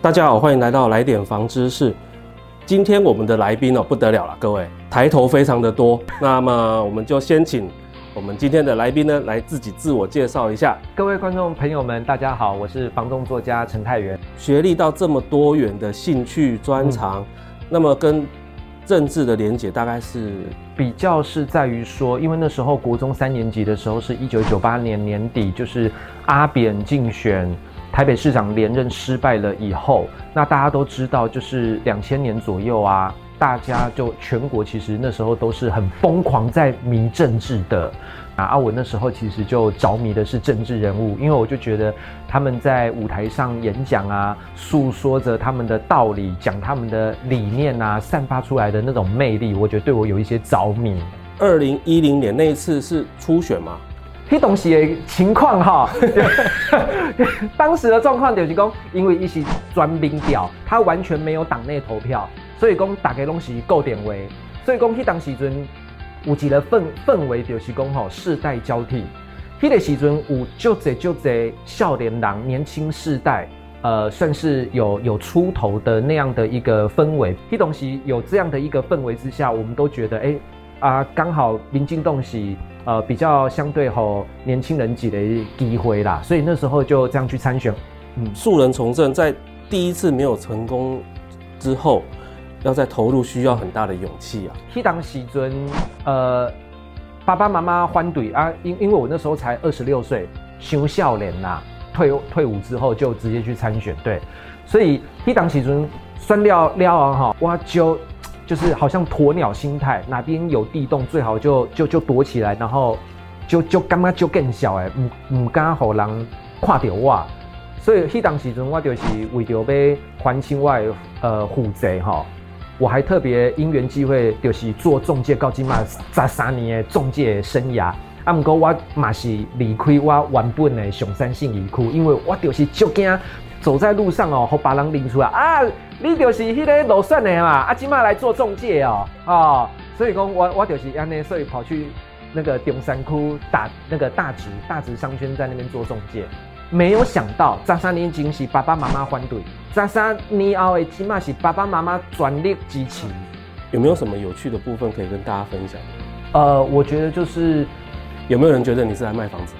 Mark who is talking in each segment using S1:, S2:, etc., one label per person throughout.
S1: 大家好，欢迎来到来点房知识。今天我们的来宾哦不得了了，各位抬头非常的多。那么我们就先请我们今天的来宾呢来自己自我介绍一下。
S2: 各位观众朋友们，大家好，我是房东作家陈泰元。
S1: 学历到这么多元的兴趣专长，嗯、那么跟政治的连结大概是
S2: 比较是在于说，因为那时候国中三年级的时候是一九九八年年底，就是阿扁竞选。台北市长连任失败了以后，那大家都知道，就是两千年左右啊，大家就全国其实那时候都是很疯狂在迷政治的啊。啊，我那时候其实就着迷的是政治人物，因为我就觉得他们在舞台上演讲啊，诉说着他们的道理，讲他们的理念啊，散发出来的那种魅力，我觉得对我有一些着迷。
S1: 二零一零年那一次是初选吗？
S2: 黑东西的情况哈，当时的状况就是讲，因为一些专兵调，他完全没有党内投票，所以讲大家拢是固定位，所以讲迄当时阵有一个氛氛围，就是讲吼世代交替。迄个时阵有就这就这少年郎年轻世代，呃，算是有有出头的那样的一个氛围。迄东西有这样的一个氛围之下，我们都觉得，哎、啊，刚好民进党是。呃，比较相对吼年轻人挤的机会啦，所以那时候就这样去参选。
S1: 嗯，素人从政，在第一次没有成功之后，要再投入需要很大的勇气啊。
S2: 去当时阵，呃，爸爸妈妈反对啊，因因为我那时候才二十六岁，修少年呐，退退伍之后就直接去参选，对，所以去当时阵算了了啊哈，我就。就是好像鸵鸟心态，哪边有地洞最好就就就躲起来，然后就就干嘛就更小哎，唔唔敢让人看到我，所以迄当时阵我就是为着要还清我的呃负债哈，我还特别因缘际会就是做中介，到今嘛十三年的中介生涯，啊毋过我嘛是离开我原本的上山信义区，因为我就是就惊走在路上哦，和别人认出来啊。你就是迄个路选的嘛？啊，今麦来做中介哦，哦，所以讲我我就是安尼，所以跑去那个中山区打那个大直大直商圈在那边做中介，没有想到十三年前是爸爸妈妈反对，十三年后的起码是爸爸妈妈全力支持。
S1: 有没有什么有趣的部分可以跟大家分享？
S2: 呃，我觉得就是
S1: 有没有人觉得你是来卖房子？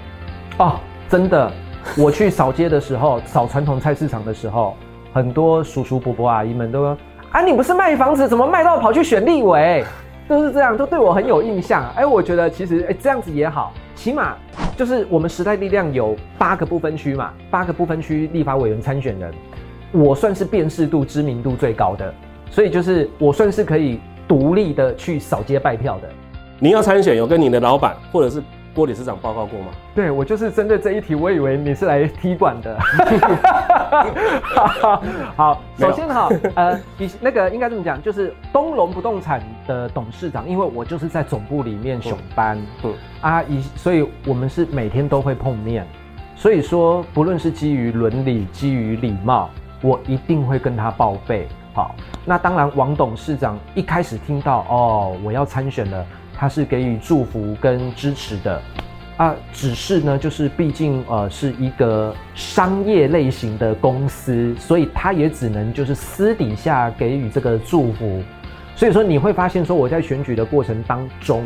S2: 哦，真的，我去扫街的时候，扫传统菜市场的时候。很多叔叔伯伯阿姨们都说：“啊，你不是卖房子，怎么卖到跑去选立委？”都是这样，都对我很有印象。哎，我觉得其实哎这样子也好，起码就是我们时代力量有八个不分区嘛，八个不分区立法委员参选人，我算是辨识度、知名度最高的，所以就是我算是可以独立的去扫街拜票的。
S1: 你要参选，有跟你的老板或者是？郭理事长报告过吗？
S2: 对，我就是针对这一题，我以为你是来踢馆的。好，首先哈，呃，比那个应该这么讲，就是东隆不动产的董事长，因为我就是在总部里面熊班，嗯啊，以所以我们是每天都会碰面，所以说不论是基于伦理、基于礼貌，我一定会跟他报备。好，那当然，王董事长一开始听到哦，我要参选了。他是给予祝福跟支持的，啊，只是呢，就是毕竟呃是一个商业类型的公司，所以他也只能就是私底下给予这个祝福。所以说你会发现说我在选举的过程当中，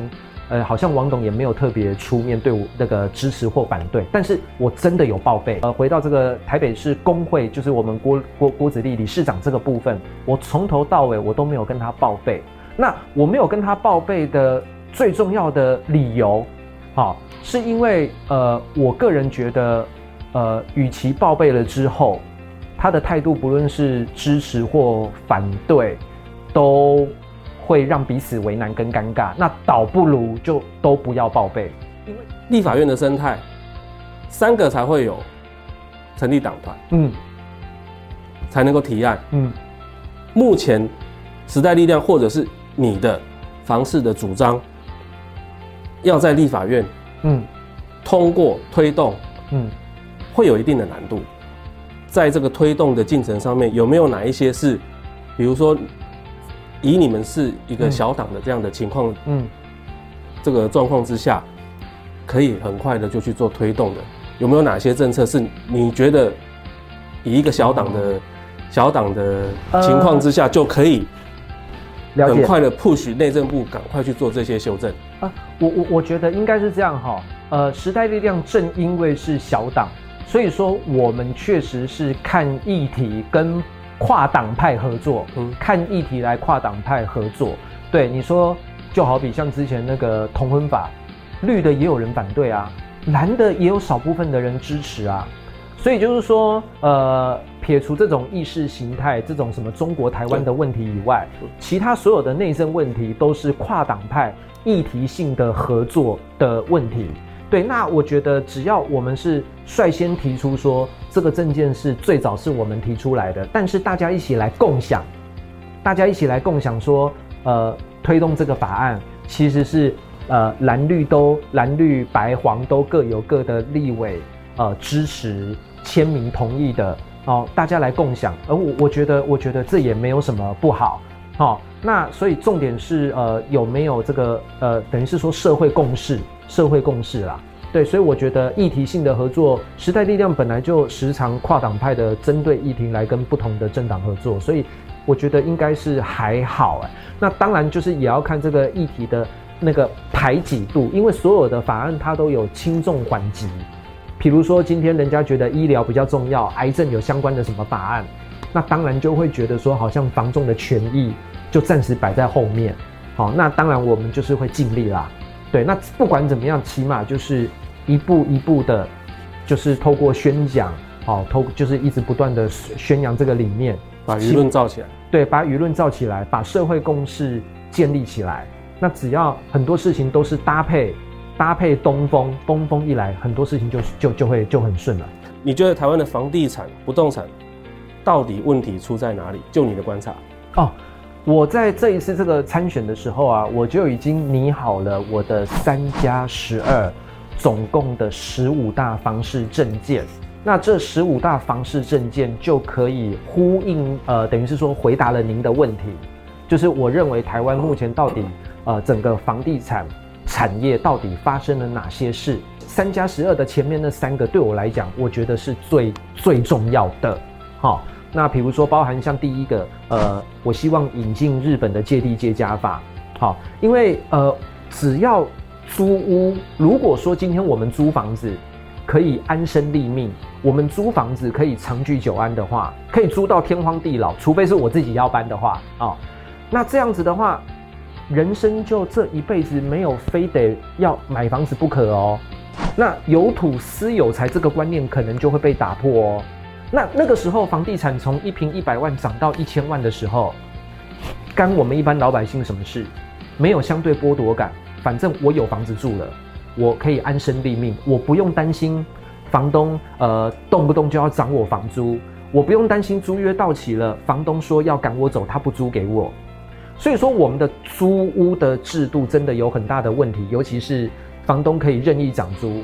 S2: 呃，好像王董也没有特别出面对我那个支持或反对，但是我真的有报备。呃，回到这个台北市工会，就是我们郭郭郭子立理事长这个部分，我从头到尾我都没有跟他报备。那我没有跟他报备的。最重要的理由，好，是因为呃，我个人觉得，呃，与其报备了之后，他的态度不论是支持或反对，都会让彼此为难跟尴尬。那倒不如就都不要报备，
S1: 因为立法院的生态，三个才会有成立党团，嗯，才能够提案，嗯。目前时代力量或者是你的房市的主张。要在立法院，嗯，通过推动，嗯，会有一定的难度。在这个推动的进程上面，有没有哪一些是，比如说，以你们是一个小党的这样的情况，嗯，这个状况之下，可以很快的就去做推动的？有没有哪些政策是你觉得以一个小党的、嗯、小党的情况之下就可以很快的 push 内政部赶快去做这些修正？啊，
S2: 我我我觉得应该是这样哈。呃，时代力量正因为是小党，所以说我们确实是看议题跟跨党派合作，嗯，看议题来跨党派合作。对你说，就好比像之前那个同婚法，绿的也有人反对啊，蓝的也有少部分的人支持啊。所以就是说，呃，撇除这种意识形态、这种什么中国台湾的问题以外，其他所有的内政问题都是跨党派议题性的合作的问题。对，那我觉得只要我们是率先提出说这个证件是最早是我们提出来的，但是大家一起来共享，大家一起来共享说，呃，推动这个法案其实是呃蓝绿都蓝绿白黄都各有各的立委呃支持签名同意的哦，大家来共享，而我我觉得我觉得这也没有什么不好，哦，那所以重点是呃有没有这个呃等于是说社会共识。社会共识啦，对，所以我觉得议题性的合作，时代力量本来就时常跨党派的针对议题来跟不同的政党合作，所以我觉得应该是还好哎。那当然就是也要看这个议题的那个排挤度，因为所有的法案它都有轻重缓急。比如说今天人家觉得医疗比较重要，癌症有相关的什么法案，那当然就会觉得说好像房仲的权益就暂时摆在后面。好，那当然我们就是会尽力啦。对，那不管怎么样，起码就是一步一步的，就是透过宣讲，好，透就是一直不断的宣扬这个理念，
S1: 把舆论造起来。
S2: 对，把舆论造起来，把社会共识建立起来。那只要很多事情都是搭配搭配东风，东风一来，很多事情就就就会就很顺了。
S1: 你觉得台湾的房地产、不动产到底问题出在哪里？就你的观察。
S2: 哦。我在这一次这个参选的时候啊，我就已经拟好了我的三加十二，总共的十五大房市证件。那这十五大房市证件就可以呼应，呃，等于是说回答了您的问题，就是我认为台湾目前到底，呃，整个房地产产业到底发生了哪些事？三加十二的前面那三个对我来讲，我觉得是最最重要的，好。那比如说，包含像第一个，呃，我希望引进日本的借地借家法，好，因为呃，只要租屋，如果说今天我们租房子可以安身立命，我们租房子可以长居久安的话，可以租到天荒地老，除非是我自己要搬的话啊，哦，那这样子的话，人生就这一辈子没有非得要买房子不可哦，那有土私有财这个观念可能就会被打破哦。那那个时候，房地产从一平一百万涨到一千万的时候，干我们一般老百姓什么事？没有相对剥夺感，反正我有房子住了，我可以安身立命，我不用担心房东呃动不动就要涨我房租，我不用担心租约到期了，房东说要赶我走，他不租给我。所以说，我们的租屋的制度真的有很大的问题，尤其是房东可以任意涨租，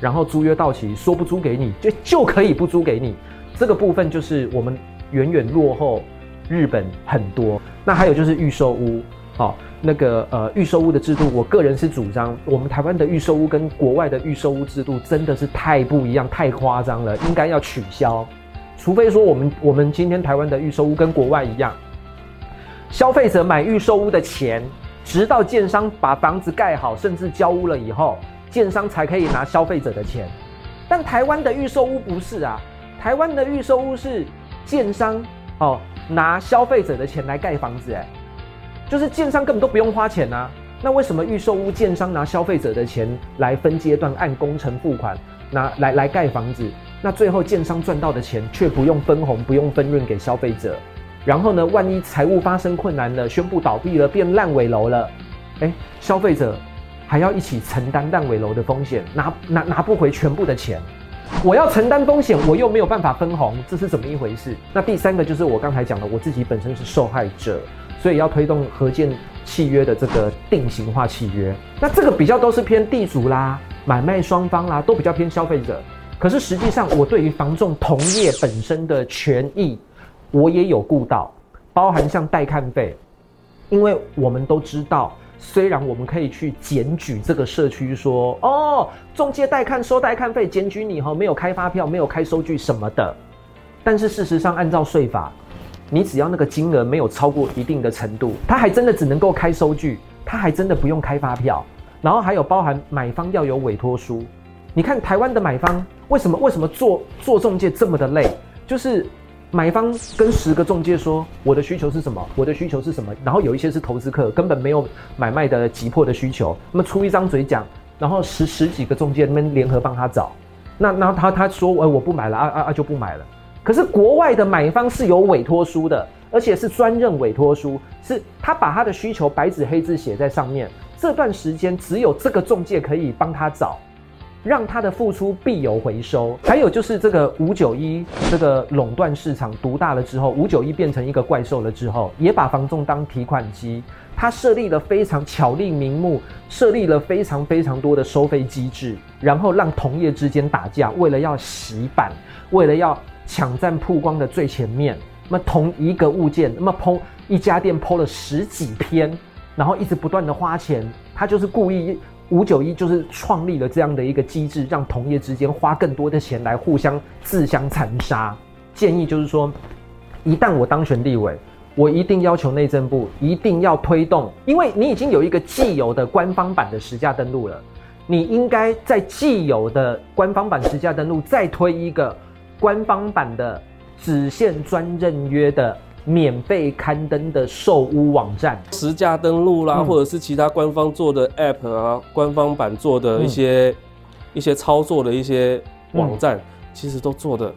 S2: 然后租约到期说不租给你就就可以不租给你。这个部分就是我们远远落后日本很多。那还有就是预售屋，好，那个呃预售屋的制度，我个人是主张，我们台湾的预售屋跟国外的预售屋制度真的是太不一样，太夸张了，应该要取消。除非说我们我们今天台湾的预售屋跟国外一样，消费者买预售屋的钱，直到建商把房子盖好，甚至交屋了以后，建商才可以拿消费者的钱。但台湾的预售屋不是啊。台湾的预售屋是建商哦拿消费者的钱来盖房子，哎，就是建商根本都不用花钱啊。那为什么预售屋建商拿消费者的钱来分阶段按工程付款拿来来盖房子？那最后建商赚到的钱却不用分红，不用分润给消费者。然后呢，万一财务发生困难了，宣布倒闭了，变烂尾楼了，哎，消费者还要一起承担烂尾楼的风险，拿拿拿不回全部的钱。我要承担风险，我又没有办法分红，这是怎么一回事？那第三个就是我刚才讲的，我自己本身是受害者，所以要推动合建契约的这个定型化契约。那这个比较都是偏地主啦、买卖双方啦，都比较偏消费者。可是实际上，我对于房仲同业本身的权益，我也有顾到，包含像带看费，因为我们都知道。虽然我们可以去检举这个社区，说哦，中介带看收带看费，检举你哈，没有开发票，没有开收据什么的。但是事实上，按照税法，你只要那个金额没有超过一定的程度，他还真的只能够开收据，他还真的不用开发票。然后还有包含买方要有委托书。你看台湾的买方为什么为什么做做中介这么的累？就是。买方跟十个中介说，我的需求是什么？我的需求是什么？然后有一些是投资客，根本没有买卖的急迫的需求，那么出一张嘴讲，然后十十几个中介那边联合帮他找，那那他他说，哎，我不买了啊啊啊就不买了。可是国外的买方是有委托书的，而且是专任委托书，是他把他的需求白纸黑字写在上面，这段时间只有这个中介可以帮他找。让他的付出必有回收。还有就是这个五九一这个垄断市场独大了之后，五九一变成一个怪兽了之后，也把房仲当提款机。他设立了非常巧立名目，设立了非常非常多的收费机制，然后让同业之间打架，为了要洗版，为了要抢占曝光的最前面。那么同一个物件，那么剖一家店剖了十几篇，然后一直不断的花钱，他就是故意。五九一就是创立了这样的一个机制，让同业之间花更多的钱来互相自相残杀。建议就是说，一旦我当选立委，我一定要求内政部一定要推动，因为你已经有一个既有的官方版的实价登录了，你应该在既有的官方版实价登录再推一个官方版的只限专任约的。免费刊登的售屋网站，
S1: 实价登录啦，嗯、或者是其他官方做的 App 啊，官方版做的一些、嗯、一些操作的一些网站，嗯、其实都做得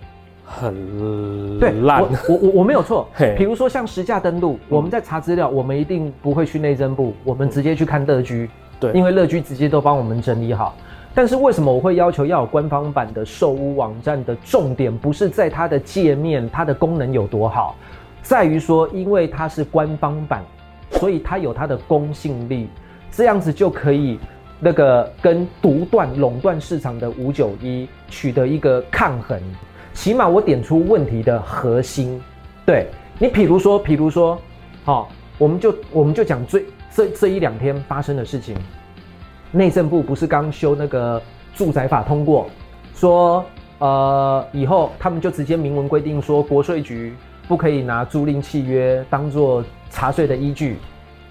S1: 很烂。
S2: 我我我没有错。比如说像实价登录，我们在查资料，我们一定不会去内政部，我们直接去看乐居。对，因为乐居直接都帮我们整理好。但是为什么我会要求要有官方版的售屋网站的重点，不是在它的界面，它的功能有多好？在于说，因为它是官方版，所以它有它的公信力，这样子就可以那个跟独断垄断市场的五九一取得一个抗衡。起码我点出问题的核心。对你，比如说，比如说，好，我们就我们就讲最这这一两天发生的事情。内政部不是刚修那个住宅法通过，说呃以后他们就直接明文规定说国税局。不可以拿租赁契约当做查税的依据，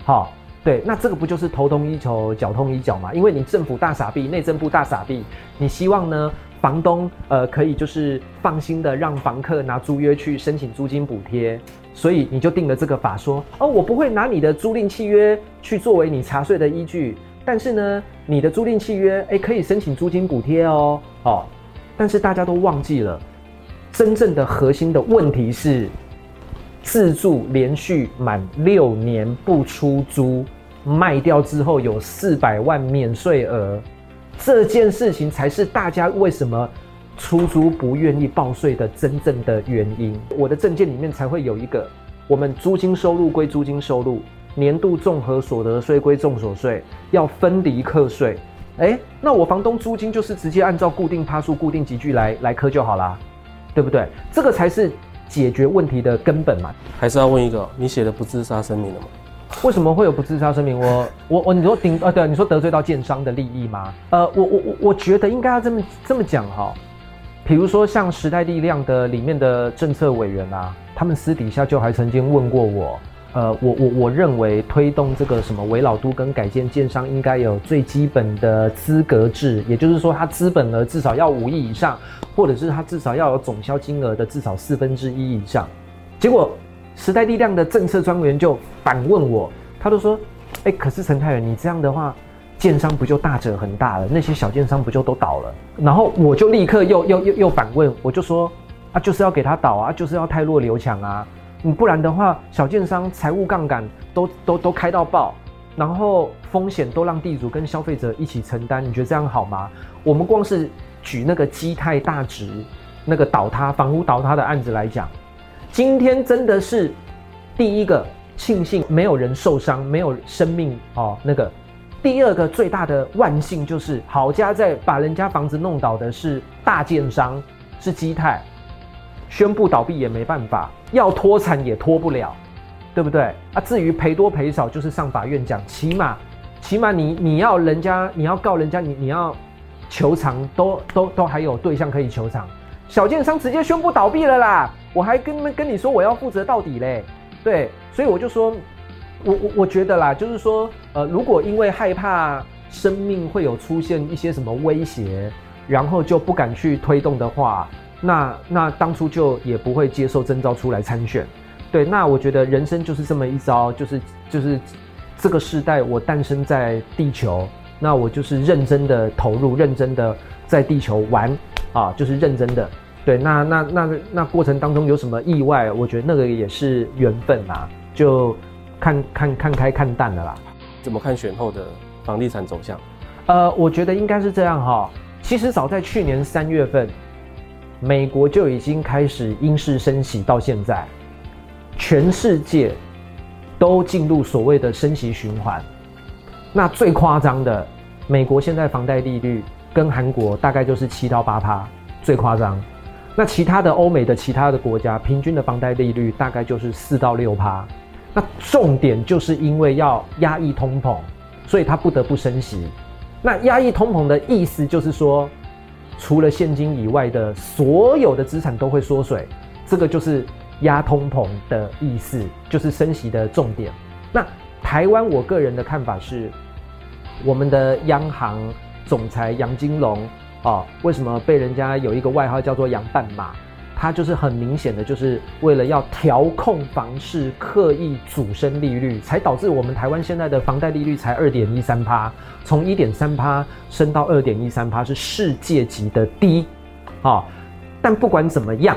S2: 好，对，那这个不就是头痛医头，脚痛医脚嘛？因为你政府大傻逼，内政部大傻逼，你希望呢，房东呃可以就是放心的让房客拿租约去申请租金补贴，所以你就定了这个法说，哦，我不会拿你的租赁契约去作为你查税的依据，但是呢，你的租赁契约诶可以申请租金补贴哦，哦，但是大家都忘记了。真正的核心的问题是，自住连续满六年不出租，卖掉之后有四百万免税额，这件事情才是大家为什么出租不愿意报税的真正的原因。我的证件里面才会有一个，我们租金收入归租金收入，年度综合所得税归综所税，要分离课税。诶，那我房东租金就是直接按照固定趴数、固定级距来来课就好啦。对不对？这个才是解决问题的根本嘛。
S1: 还是要问一个，你写的不自杀声明了吗？
S2: 为什么会有不自杀声明？我 我我，你说顶呃，对，你说得罪到建商的利益吗？呃，我我我我觉得应该要这么这么讲哈。比如说像时代力量的里面的政策委员啊，他们私底下就还曾经问过我。呃，我我我认为推动这个什么危老都跟改建建商应该有最基本的资格制，也就是说，他资本额至少要五亿以上，或者是他至少要有总销金额的至少四分之一以上。结果时代力量的政策专员就反问我，他都说：“哎、可是陈泰远，你这样的话，建商不就大者恒大了？那些小建商不就都倒了？”然后我就立刻又又又又反问，我就说：“啊，就是要给他倒啊，就是要太弱留强啊。”你不然的话，小建商财务杠杆都都都开到爆，然后风险都让地主跟消费者一起承担，你觉得这样好吗？我们光是举那个基泰大值那个倒塌房屋倒塌的案子来讲，今天真的是第一个庆幸没有人受伤，没有生命哦。那个第二个最大的万幸就是好家在把人家房子弄倒的是大建商，是基泰。宣布倒闭也没办法，要脱产也脱不了，对不对？啊，至于赔多赔少，就是上法院讲，起码起码你你要人家你要告人家你你要求偿都都都还有对象可以求偿。小建商直接宣布倒闭了啦！我还跟跟你说我要负责到底嘞，对，所以我就说，我我我觉得啦，就是说，呃，如果因为害怕生命会有出现一些什么威胁，然后就不敢去推动的话，那那当初就也不会接受征召出来参选。对，那我觉得人生就是这么一招，就是就是这个时代，我诞生在地球，那我就是认真的投入，认真的在地球玩啊，就是认真的。对，那那那那过程当中有什么意外？我觉得那个也是缘分啦，就看看看开看淡的啦。
S1: 怎么看选后的房地产走向？
S2: 呃，我觉得应该是这样哈。其实早在去年三月份，美国就已经开始因式升息，到现在，全世界都进入所谓的升息循环。那最夸张的，美国现在房贷利率跟韩国大概就是七到八趴，最夸张。那其他的欧美的其他的国家，平均的房贷利率大概就是四到六趴。那重点就是因为要压抑通膨，所以它不得不升息。那压抑通膨的意思就是说，除了现金以外的所有的资产都会缩水，这个就是压通膨的意思，就是升息的重点。那台湾，我个人的看法是，我们的央行总裁杨金龙。哦，为什么被人家有一个外号叫做“杨半马”？它就是很明显的，就是为了要调控房市，刻意主升利率，才导致我们台湾现在的房贷利率才二点一三趴，从一点三趴升到二点一三趴，是世界级的低。哦，但不管怎么样，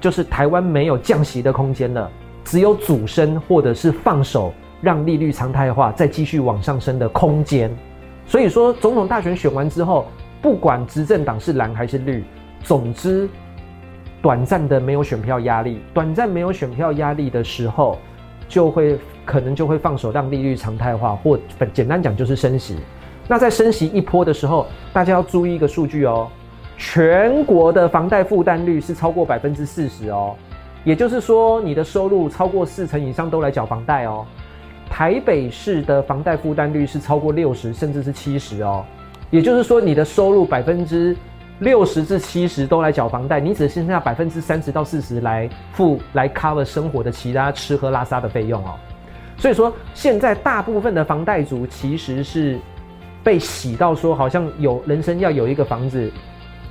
S2: 就是台湾没有降息的空间了，只有主升或者是放手，让利率常态化，再继续往上升的空间。所以说，总统大选选完之后。不管执政党是蓝还是绿，总之，短暂的没有选票压力，短暂没有选票压力的时候，就会可能就会放手让利率常态化，或简单讲就是升息。那在升息一波的时候，大家要注意一个数据哦，全国的房贷负担率是超过百分之四十哦，也就是说你的收入超过四成以上都来缴房贷哦。台北市的房贷负担率是超过六十，甚至是七十哦。也就是说，你的收入百分之六十至七十都来缴房贷，你只剩下百分之三十到四十来付来 cover 生活的其他吃喝拉撒的费用哦。所以说，现在大部分的房贷族其实是被洗到说，好像有人生要有一个房子，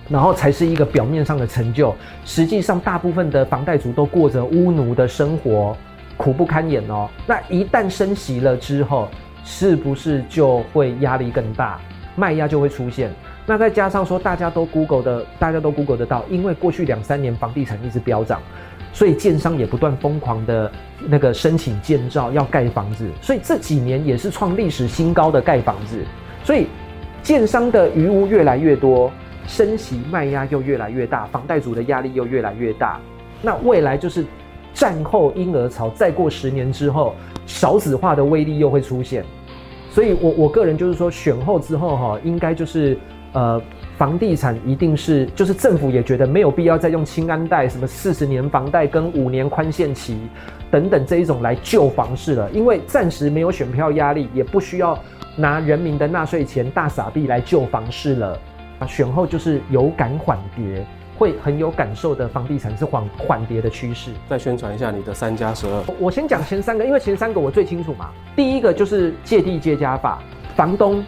S2: 然后才是一个表面上的成就。实际上，大部分的房贷族都过着屋奴的生活，苦不堪言哦。那一旦升息了之后，是不是就会压力更大？卖压就会出现，那再加上说，大家都 Google 的，大家都 Google 得到，因为过去两三年房地产一直飙涨，所以建商也不断疯狂的那个申请建造要盖房子，所以这几年也是创历史新高的盖房子，所以建商的余屋越来越多，升息卖压又越来越大，房贷族的压力又越来越大，那未来就是战后婴儿潮，再过十年之后，少子化的威力又会出现。所以，我我个人就是说，选后之后哈，应该就是呃，房地产一定是，就是政府也觉得没有必要再用清安贷、什么四十年房贷跟五年宽限期等等这一种来救房市了，因为暂时没有选票压力，也不需要拿人民的纳税钱大傻币来救房市了。啊，选后就是有感缓跌。会很有感受的房地产是缓缓跌的趋势。
S1: 再宣传一下你的三加十二。
S2: 我先讲前三个，因为前三个我最清楚嘛。第一个就是借地借家法，房东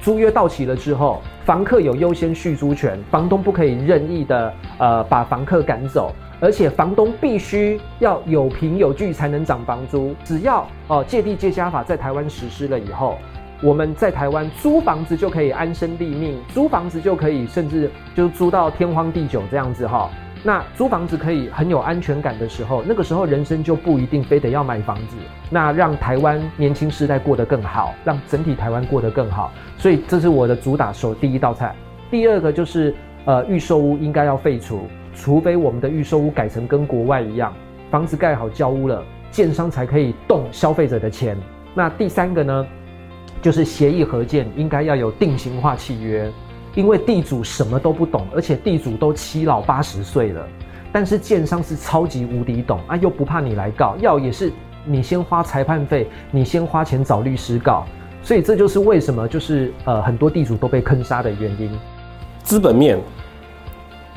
S2: 租约到期了之后，房客有优先续租权，房东不可以任意的呃把房客赶走，而且房东必须要有凭有据才能涨房租。只要哦、借地借家法在台湾实施了以后。我们在台湾租房子就可以安身立命，租房子就可以甚至就租到天荒地久这样子哈。那租房子可以很有安全感的时候，那个时候人生就不一定非得要买房子。那让台湾年轻世代过得更好，让整体台湾过得更好。所以这是我的主打手第一道菜。第二个就是呃预售屋应该要废除，除非我们的预售屋改成跟国外一样，房子盖好交屋了，建商才可以动消费者的钱。那第三个呢？就是协议合建应该要有定型化契约，因为地主什么都不懂，而且地主都七老八十岁了，但是建商是超级无敌懂啊，又不怕你来告，要也是你先花裁判费，你先花钱找律师告，所以这就是为什么就是呃很多地主都被坑杀的原因。
S1: 资本面，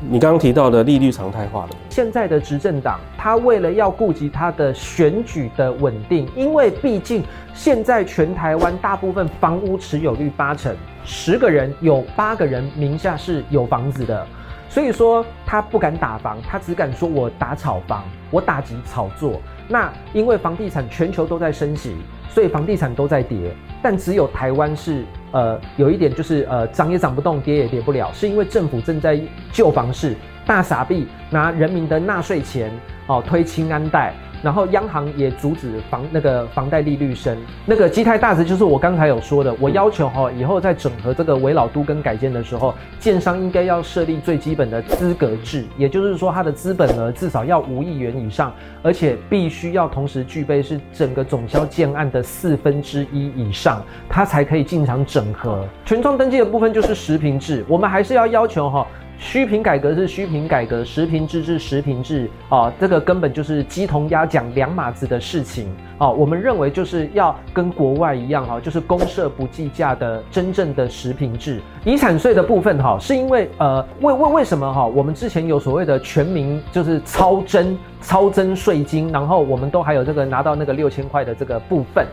S1: 你刚刚提到的利率常态化了，
S2: 现在的执政党他为了要顾及他的选举的稳定，因为毕竟现在全台湾大部分房屋持有率八成，十个人有八个人名下是有房子的。所以说他不敢打房，他只敢说我打炒房，我打击炒作。那因为房地产全球都在升息，所以房地产都在跌，但只有台湾是呃有一点就是呃涨也涨不动，跌也跌不了，是因为政府正在救房市，大傻逼拿人民的纳税钱哦推轻安贷。然后央行也阻止房那个房贷利率升，那个基泰大直就是我刚才有说的，我要求哈以后在整合这个危老都跟改建的时候，建商应该要设立最基本的资格制，也就是说它的资本额至少要五亿元以上，而且必须要同时具备是整个总销建案的四分之一以上，它才可以进场整合。权状登记的部分就是实坪制，我们还是要要求哈。虚坪改革是虚坪改革，实坪制是实坪制啊，这个根本就是鸡同鸭讲两码子的事情啊。我们认为就是要跟国外一样哈，就是公社不计价的真正的实坪制。遗产税的部分哈，是因为呃，为为为什么哈？我们之前有所谓的全民就是超征超征税金，然后我们都还有这个拿到那个六千块的这个部分，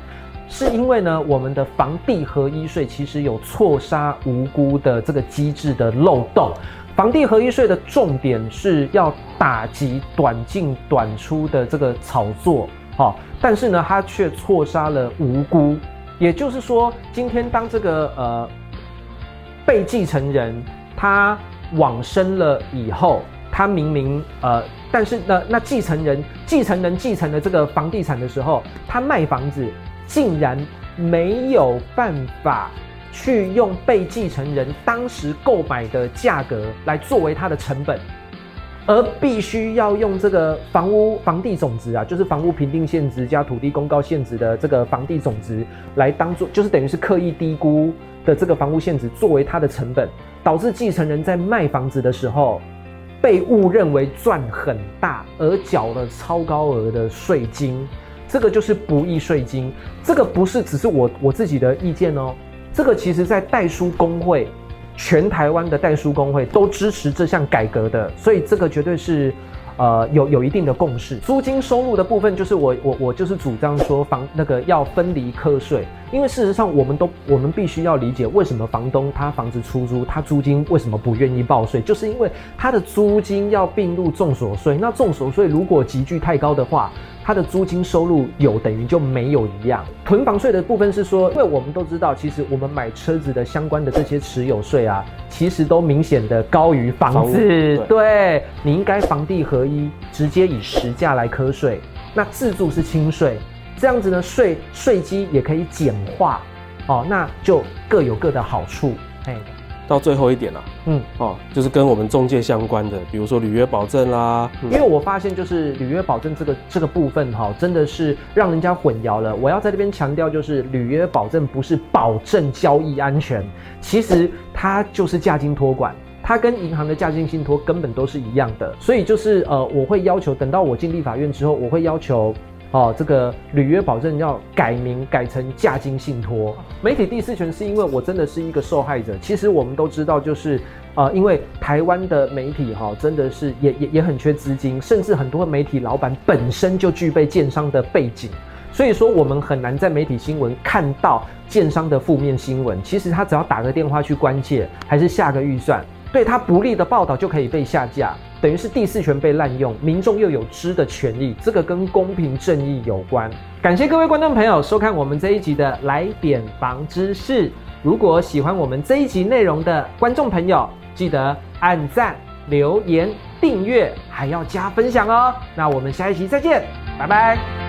S2: 是因为呢，我们的房地合一税其实有错杀无辜的这个机制的漏洞。房地合一税的重点是要打击短进短出的这个炒作，哈，但是呢，他却错杀了无辜。也就是说，今天当这个呃被继承人他往生了以后，他明明呃，但是呢，那继承人继承人继承了这个房地产的时候，他卖房子竟然没有办法。去用被继承人当时购买的价格来作为他的成本，而必须要用这个房屋房地总值啊，就是房屋评定现值加土地公告现值的这个房地总值来当做，就是等于是刻意低估的这个房屋现值作为他的成本，导致继承人在卖房子的时候被误认为赚很大，而缴了超高额的税金，这个就是不义税金，这个不是只是我我自己的意见哦。这个其实，在代书工会，全台湾的代书工会都支持这项改革的，所以这个绝对是，呃，有有一定的共识。租金收入的部分，就是我我我就是主张说房那个要分离课税，因为事实上，我们都我们必须要理解，为什么房东他房子出租，他租金为什么不愿意报税，就是因为他的租金要并入重所税，那重所税如果级距太高的话。他的租金收入有等于就没有一样。囤房税的部分是说，因为我们都知道，其实我们买车子的相关的这些持有税啊，其实都明显的高于房子。对，对，你应该房地合一，直接以实价来课税。那自住是轻税，这样子呢，税税基也可以简化哦，那就各有各的好处。哎。
S1: 到最后一点了，嗯，哦，就是跟我们中介相关的，比如说履约保证啦。
S2: 因为我发现就是履约保证这个这个部分哈，真的是让人家混淆了。我要在这边强调，就是履约保证不是保证交易安全，其实它就是价金托管，它跟银行的价金信托根本都是一样的。所以就是呃，我会要求等到我进立法院之后，我会要求。哦，这个履约保证要改名改成价金信托。媒体第四权是因为我真的是一个受害者。其实我们都知道，就是呃，因为台湾的媒体哈、哦，真的是也也也很缺资金，甚至很多媒体老板本身就具备建商的背景，所以说我们很难在媒体新闻看到建商的负面新闻。其实他只要打个电话去关切，还是下个预算，对他不利的报道就可以被下架。等于是第四权被滥用，民众又有知的权利，这个跟公平正义有关。感谢各位观众朋友收看我们这一集的来点房知识。如果喜欢我们这一集内容的观众朋友，记得按赞、留言、订阅，还要加分享哦。那我们下一集再见，拜拜。